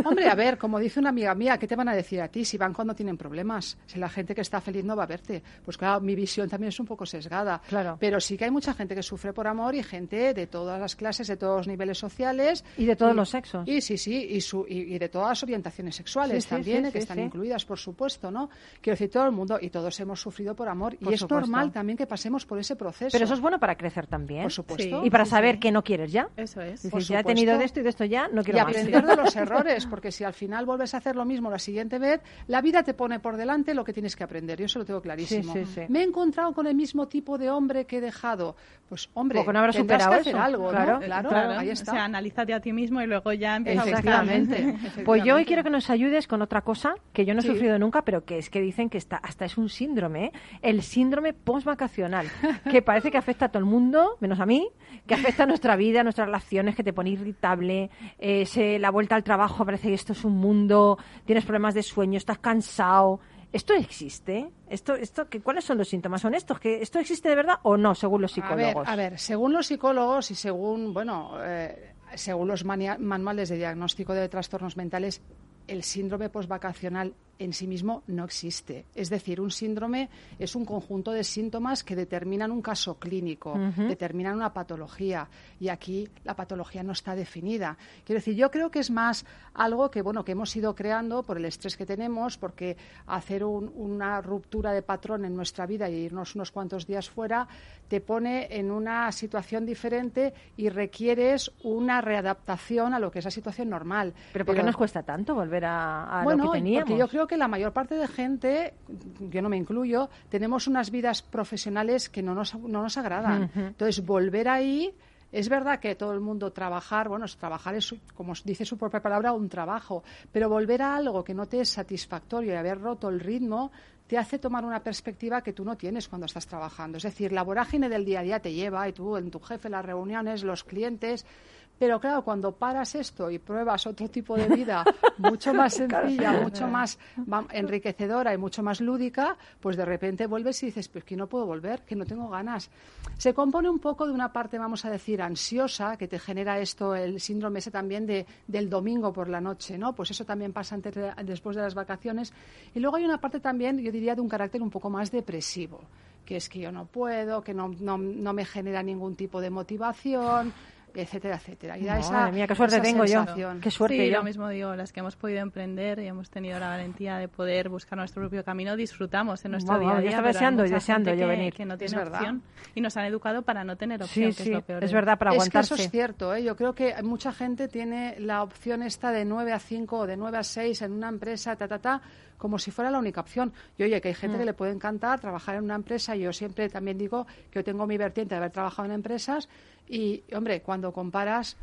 Hombre, a ver, como dice una amiga mía, ¿qué te van a decir a ti si van cuando tienen problemas? Si la gente que está feliz no va a verte. Pues claro, mi visión también es un poco sesgada. Claro. Pero sí que hay mucha gente que sufre por amor y gente de todas las clases, de todos los niveles sociales. Y de todos los sexos. Y sí, sí, y, su, y, de todas las orientaciones sexuales también, que están incluidas, por supuesto, ¿no? Quiero decir, todo el mundo, y todos hemos sufrido por amor. y es normal también que pasemos por ese proceso. Pero eso es bueno para crecer también. Por supuesto. Y para saber que no quieres ya. Eso es. Si ya he tenido de esto y de esto ya, no quiero y aprender de los errores, porque si al final vuelves a hacer lo mismo la siguiente vez, la vida te pone por delante lo que tienes que aprender. Yo eso lo tengo clarísimo. Me he encontrado con el mismo tipo de hombre que he dejado. Pues, hombre, no habrás superado que hacer algo, claro, Claro, ahí está. O sea, analízate a ti mismo y luego ya empiezas Exactamente. (laughs) Pues yo hoy quiero que nos ayudes con otra cosa que yo no he sufrido nunca, pero que es que dicen que está, hasta es un síndrome, ¿eh? el síndrome post-vacacional, que parece que afecta a todo el mundo, menos a mí, que afecta a nuestra vida, a nuestras relaciones, que te pone irritable, eh, la vuelta al trabajo parece que esto es un mundo, tienes problemas de sueño, estás cansado. ¿Esto existe? ¿Esto, esto, que, ¿Cuáles son los síntomas? ¿Son estos? ¿Que ¿Esto existe de verdad o no, según los psicólogos? A ver, según los psicólogos y según, bueno, eh, según los manuales de diagnóstico de trastornos mentales, el síndrome postvacacional en sí mismo no existe. Es decir, un síndrome es un conjunto de síntomas que determinan un caso clínico, determinan una patología y aquí la patología no está definida. Quiero decir, yo creo que es más algo que bueno que hemos ido creando por el estrés que tenemos, porque hacer una ruptura de patrón en nuestra vida y irnos unos cuantos días fuera te pone en una situación diferente y requieres una readaptación a lo que es la situación normal. Pero ¿por qué nos cuesta tanto volver a, a lo que teníamos? Porque yo creo que la mayor parte de gente, yo no me incluyo, tenemos unas vidas profesionales que no nos, no nos agradan. Entonces, volver ahí es verdad que todo el mundo trabajar, bueno, trabajar es, como dice su propia palabra, un trabajo, pero volver a algo que no te es satisfactorio y haber roto el ritmo te hace tomar una perspectiva que tú no tienes cuando estás trabajando. Es decir, la vorágine del día a día te lleva y tú en tu jefe, las reuniones, los clientes, pero claro, cuando paras esto y pruebas otro tipo de vida (laughs) mucho más sencilla, mucho más enriquecedora y mucho más lúdica, pues de repente vuelves y dices, pues que no puedo volver, que no tengo ganas. Se compone un poco de una parte, vamos a decir, ansiosa, que te genera esto, el síndrome ese también de, del domingo por la noche, ¿no? Pues eso también pasa antes después de las vacaciones. Y luego hay una parte también, yo diría, de un carácter un poco más depresivo que es que yo no puedo, que no, no, no me genera ningún tipo de motivación, etcétera, etcétera. Y da esa, mía, qué suerte tengo yo. Qué suerte sí, yo. lo mismo digo, las que hemos podido emprender y hemos tenido la valentía de poder buscar nuestro propio camino, disfrutamos en nuestro día a día. Yo estaba deseando y deseando yo venir. Que no tiene opción y nos han educado para no tener opción, sí, que es lo peor. Es verdad, para aguantarse. Es que eso es cierto, ¿eh? yo creo que mucha gente tiene la opción esta de 9 a 5 o de 9 a 6 en una empresa, ta, ta, ta, como si fuera la única opción. Y oye, que hay gente que mm. le puede encantar trabajar en una empresa. Yo siempre también digo que yo tengo mi vertiente de haber trabajado en empresas y, hombre, cuando comparas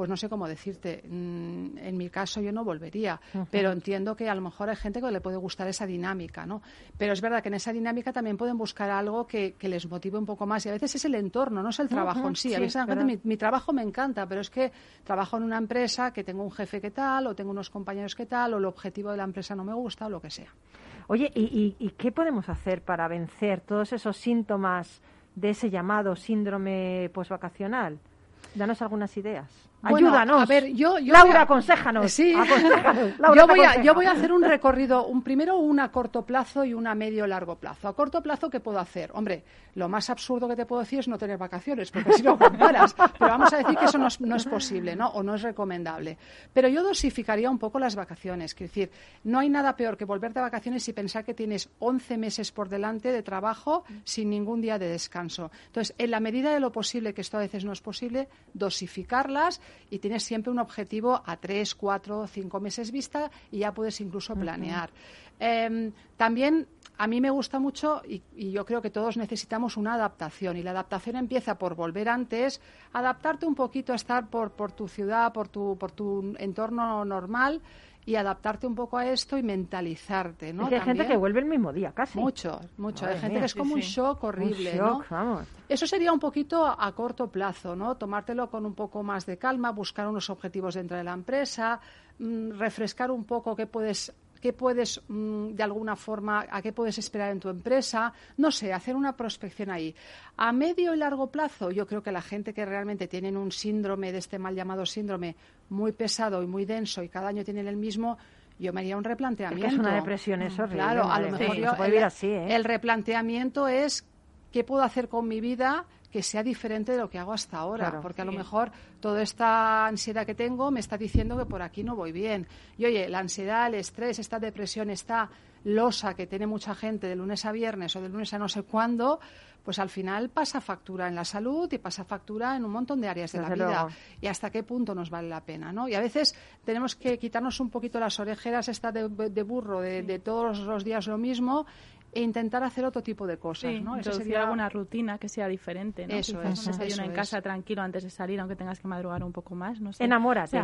pues no sé cómo decirte. Mm, en mi caso yo no volvería, pero entiendo que a lo mejor hay gente que le puede gustar esa dinámica, ¿no? Pero es verdad que en esa dinámica también pueden buscar algo que, les motive un poco más y a veces es el entorno, no es el trabajo en sí. A veces mi, trabajo me encanta, pero es que trabajo en una empresa que tengo un jefe que tal o tengo unos compañeros que tal o el objetivo de la empresa no me gusta o lo que sea. Oye, ¿y, y qué podemos hacer para vencer todos esos síntomas? de ese llamado síndrome posvacacional? Danos algunas ideas. Ayúdanos. A ver, yo, Laura, aconsejanos. Sí. yo, voy a, (laughs) (laughs) yo voy a hacer un recorrido, un primero una a corto plazo y una a medio largo plazo. A corto plazo, ¿qué puedo hacer? Hombre, lo más absurdo que te puedo decir es no tener vacaciones, porque si no (laughs) comparas. Pero vamos a decir que eso no es, no es, posible, ¿no? O no es recomendable. Pero yo dosificaría un poco las vacaciones. Es decir, no hay nada peor que volver de vacaciones y pensar que tienes 11 meses por delante de trabajo sin ningún día de descanso. Entonces, en la medida de lo posible, que esto a veces no es posible, dosificarlas y tienes siempre un objetivo a tres, cuatro, cinco meses vista y ya puedes incluso planear. Em, también a mí me gusta mucho y, yo creo que todos necesitamos una adaptación y la adaptación empieza por volver antes, adaptarte un poquito a estar por, por tu ciudad, por tu, por tu entorno normal y adaptarte un poco a esto y mentalizarte, ¿no? hay gente que vuelve el mismo día, casi. Mucho, mucho. hay gente que es como un shock horrible, ¿no? Eso sería un poquito a corto plazo, ¿no? Tomártelo con un poco más de calma, buscar unos objetivos dentro de la empresa, mm, refrescar un poco qué puedes qué puedes, mm, de alguna forma, a qué puedes esperar en tu empresa, no sé, hacer una prospección ahí. A medio y largo plazo, yo creo que la gente que realmente tienen un síndrome de este mal llamado síndrome muy pesado y muy denso y cada año tienen el mismo, yo me haría un replanteamiento. Es, una depresión, eso Claro, a lo mejor ¿eh? el replanteamiento es qué puedo hacer con mi vida que sea diferente de lo que hago hasta ahora, porque a lo mejor toda esta ansiedad que tengo me está diciendo que por aquí no voy bien. Y oye, la ansiedad, el estrés, esta depresión, esta losa que tiene mucha gente de lunes a viernes o de lunes a no sé cuándo, pues al final pasa factura en la salud y pasa factura en un montón de áreas de la vida. Y hasta qué punto nos vale la pena, ¿no? Y a veces tenemos que quitarnos un poquito las orejeras esta de, burro, de, de, todos los días lo mismo e intentar hacer otro tipo de cosas, ¿no? Eso sería alguna rutina que sea diferente, ¿no? Eso es. Un desayuno en casa tranquilo antes de salir, aunque tengas que madrugar un poco más, no sé. Enamórate.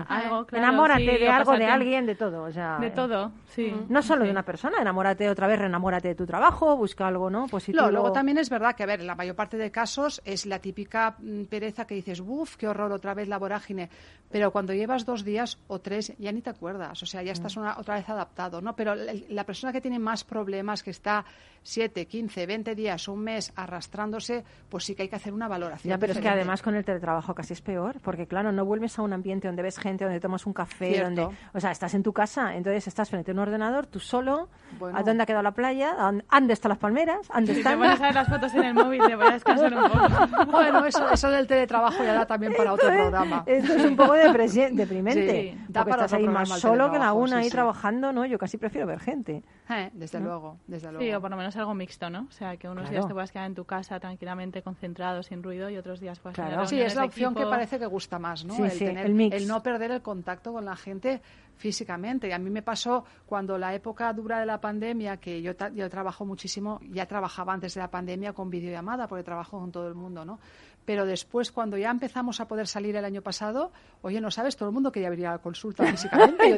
enamórate de algo, de alguien, de todo, o sea... De todo, sí. No solo de una persona, enamórate otra vez, renamórate de tu trabajo, busca algo, ¿no? Positivo. luego también es verdad que, a ver, en la mayor parte de casos es la típica mm, pereza que dices, uff, qué horror, otra vez la vorágine, pero cuando llevas dos días o tres ya ni te acuerdas, o sea, ya estás mm. una, otra vez adaptado, ¿no? Pero la persona que tiene más problemas, que está 7, 15, 20 días, un mes arrastrándose, pues sí que hay que hacer una valoración. Ya, pero es que además con el teletrabajo casi es peor, porque claro, no vuelves a un ambiente donde ves gente, donde tomas un café, donde, o sea, estás en tu casa, entonces estás frente a un ordenador, tú solo, ¿a dónde ha quedado la playa? ¿Dónde están las palmeras? ¿Dónde están? te pones a ver las fotos en el móvil, te voy a descansar un poco. (laughs) bueno, eso, eso del teletrabajo ya da también para otro programa. Esto es un poco (laughs) deprimente. da para estás ahí más solo que la una ahí trabajando, ¿no? Yo casi prefiero ver gente. Eh, desde luego, desde luego. Sí, por lo menos algo mixto, ¿no? O sea, que unos días te puedas quedar en tu casa tranquilamente concentrado, sin ruido, y otros días puedas claro. Sí, es la opción que parece que gusta más, ¿no? el, tener, el, no perder el contacto con la gente físicamente. Y a mí me pasó cuando la época dura de la pandemia, que yo, yo trabajo muchísimo, ya trabajaba antes de la pandemia con videollamada, porque trabajo con todo el mundo, ¿no? Pero después cuando ya empezamos a poder salir el año pasado, oye, no sabes, todo el mundo quería venir a la consulta (laughs) físicamente.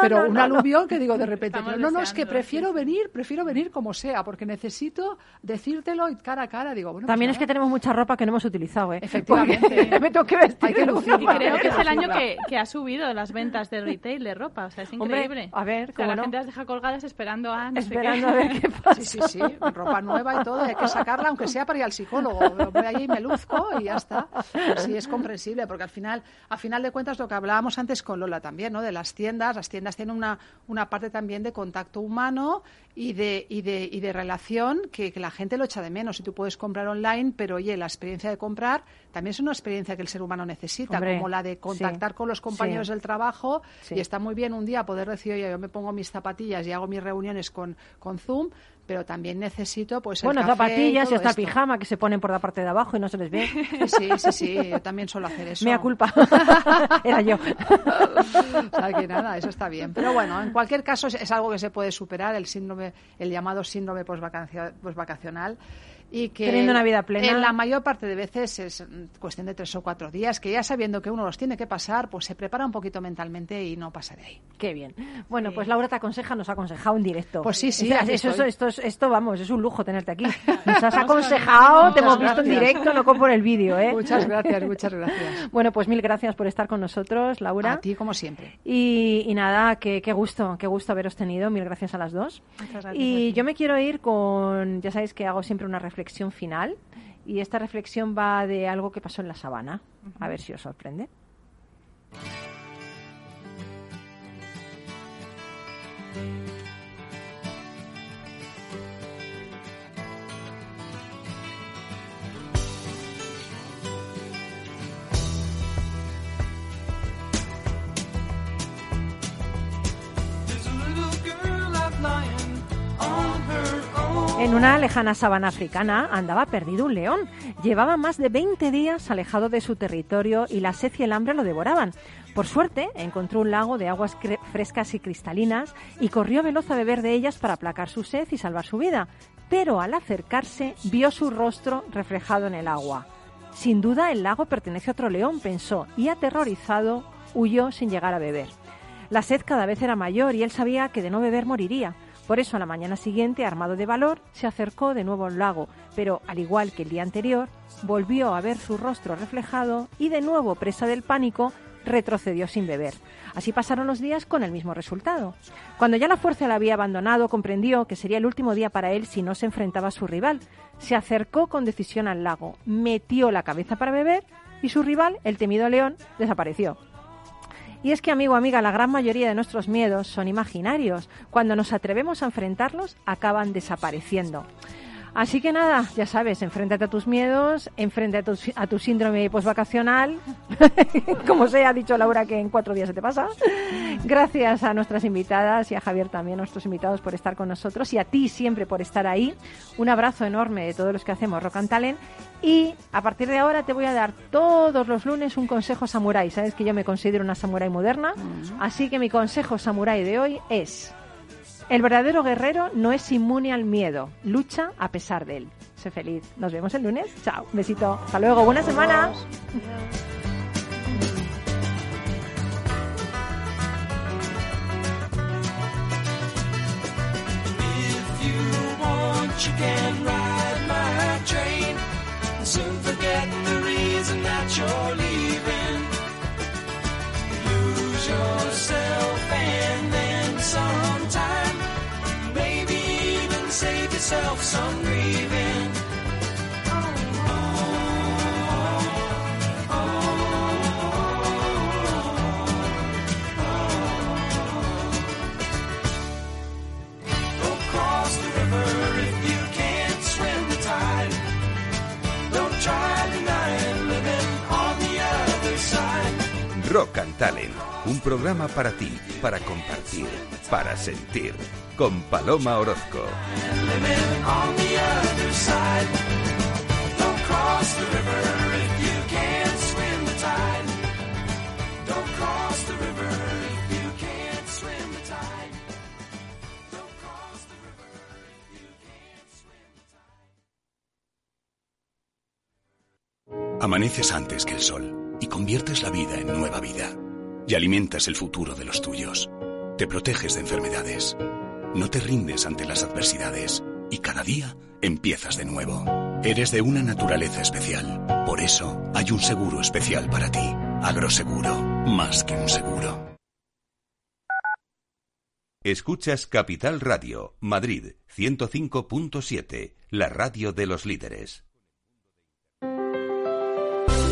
pero un aluvión que digo de repente, no, no, es que prefiero venir, prefiero venir como sea, porque necesito decírtelo y cara a cara. Digo, bueno, pues También es que tenemos mucha ropa que no hemos utilizado, ¿eh? Efectivamente. (laughs) me tengo que vestir. Hay que y creo que es el año que, ha subido las ventas de retail de ropa, o sea, es increíble. a ver, o la gente las deja colgadas esperando a Esperando a ver qué pasa. Sí, sí, sí, ropa nueva y todo, hay que sacarla, aunque sea para ir al psicólogo. Voy allí y me luzco y ya está. Sí, es comprensible, porque al final, a final de cuentas, lo que hablábamos antes con Lola también, ¿no? De las tiendas, las tiendas tienen una, una parte también de contacto humano y de, y de, y de relación que, la gente lo echa de menos. Y tú puedes comprar online, pero oye, la experiencia de comprar también es una experiencia que el ser humano necesita, como la de contactar con los compañeros del trabajo. Y está muy bien un día poder decir, oye, yo me pongo mis zapatillas y hago mis reuniones con, con Zoom, pero también necesito pues bueno zapatillas y hasta pijama que se ponen por la parte de abajo y no se les ve. (laughs) Sí sí sí yo también suelo hacer eso. Mea culpa. (laughs) Era yo. O sea que nada eso está bien. Pero bueno en cualquier caso es algo que se puede superar el síndrome el llamado síndrome postvacacional y que teniendo una vida plena. en la mayor parte de veces es cuestión de tres o cuatro días que ya sabiendo que uno los tiene que pasar pues se prepara un poquito mentalmente y no pasa de ahí. Qué bien. Bueno pues Laura te aconseja nos ha aconsejado en directo. Pues sí sí eso, esto, esto vamos es un lujo tenerte aquí. (laughs) Nos has aconsejado te hemos visto en directo no como por el vídeo ¿eh? muchas gracias muchas gracias. (laughs) Bueno pues mil gracias por estar con nosotros Laura. A ti como siempre. Y, nada qué gusto qué gusto haberos tenido. Mil gracias a las dos. Muchas gracias y yo me quiero ir con ya sabéis que hago siempre una reflexión reflexión final y esta reflexión va de algo que pasó en la sabana. A ver si os sorprende. En una lejana sabana africana andaba perdido un león. Llevaba más de 20 días alejado de su territorio y la sed y el hambre lo devoraban. Por suerte, encontró un lago de aguas frescas y cristalinas y corrió veloz a beber de ellas para aplacar su sed y salvar su vida. Pero al acercarse, vio su rostro reflejado en el agua. Sin duda, el lago pertenece a otro león, pensó, y aterrorizado, huyó sin llegar a beber. La sed cada vez era mayor y él sabía que de no beber moriría. Por eso, a la mañana siguiente, armado de valor, se acercó de nuevo al lago, pero, al igual que el día anterior, volvió a ver su rostro reflejado y, de nuevo presa del pánico, retrocedió sin beber. Así pasaron los días con el mismo resultado. Cuando ya la fuerza la había abandonado, comprendió que sería el último día para él si no se enfrentaba a su rival. Se acercó con decisión al lago, metió la cabeza para beber y su rival, el temido león, desapareció. Y es que, amigo, amiga, la gran mayoría de nuestros miedos son imaginarios. Cuando nos atrevemos a enfrentarlos, acaban desapareciendo. Así que nada, ya sabes, enfréntate a tus miedos, enfréntate a tu, a tu síndrome postvacacional, (laughs) como se ha dicho Laura que en cuatro días se te pasa. Gracias a nuestras invitadas y a Javier también, a nuestros invitados por estar con nosotros y a ti siempre por estar ahí. Un abrazo enorme de todos los que hacemos Rock and Talent y a partir de ahora te voy a dar todos los lunes un consejo samurái. Sabes que yo me considero una samurái moderna, así que mi consejo samurái de hoy es el verdadero guerrero no es inmune al miedo, lucha a pesar de él. Sé feliz. Nos vemos el lunes. Chao. Besito. Hasta luego. Buena semana. Side. Rock and Talent, un programa para ti, para compartir, para sentir, con Paloma Orozco. Amaneces antes que el sol y conviertes la vida en nueva vida. Y alimentas el futuro de los tuyos. Te proteges de enfermedades. No te rindes ante las adversidades. Y cada día empiezas de nuevo. Eres de una naturaleza especial. Por eso hay un seguro especial para ti. Agroseguro. Más que un seguro. Escuchas Capital Radio, Madrid 105.7, la radio de los líderes.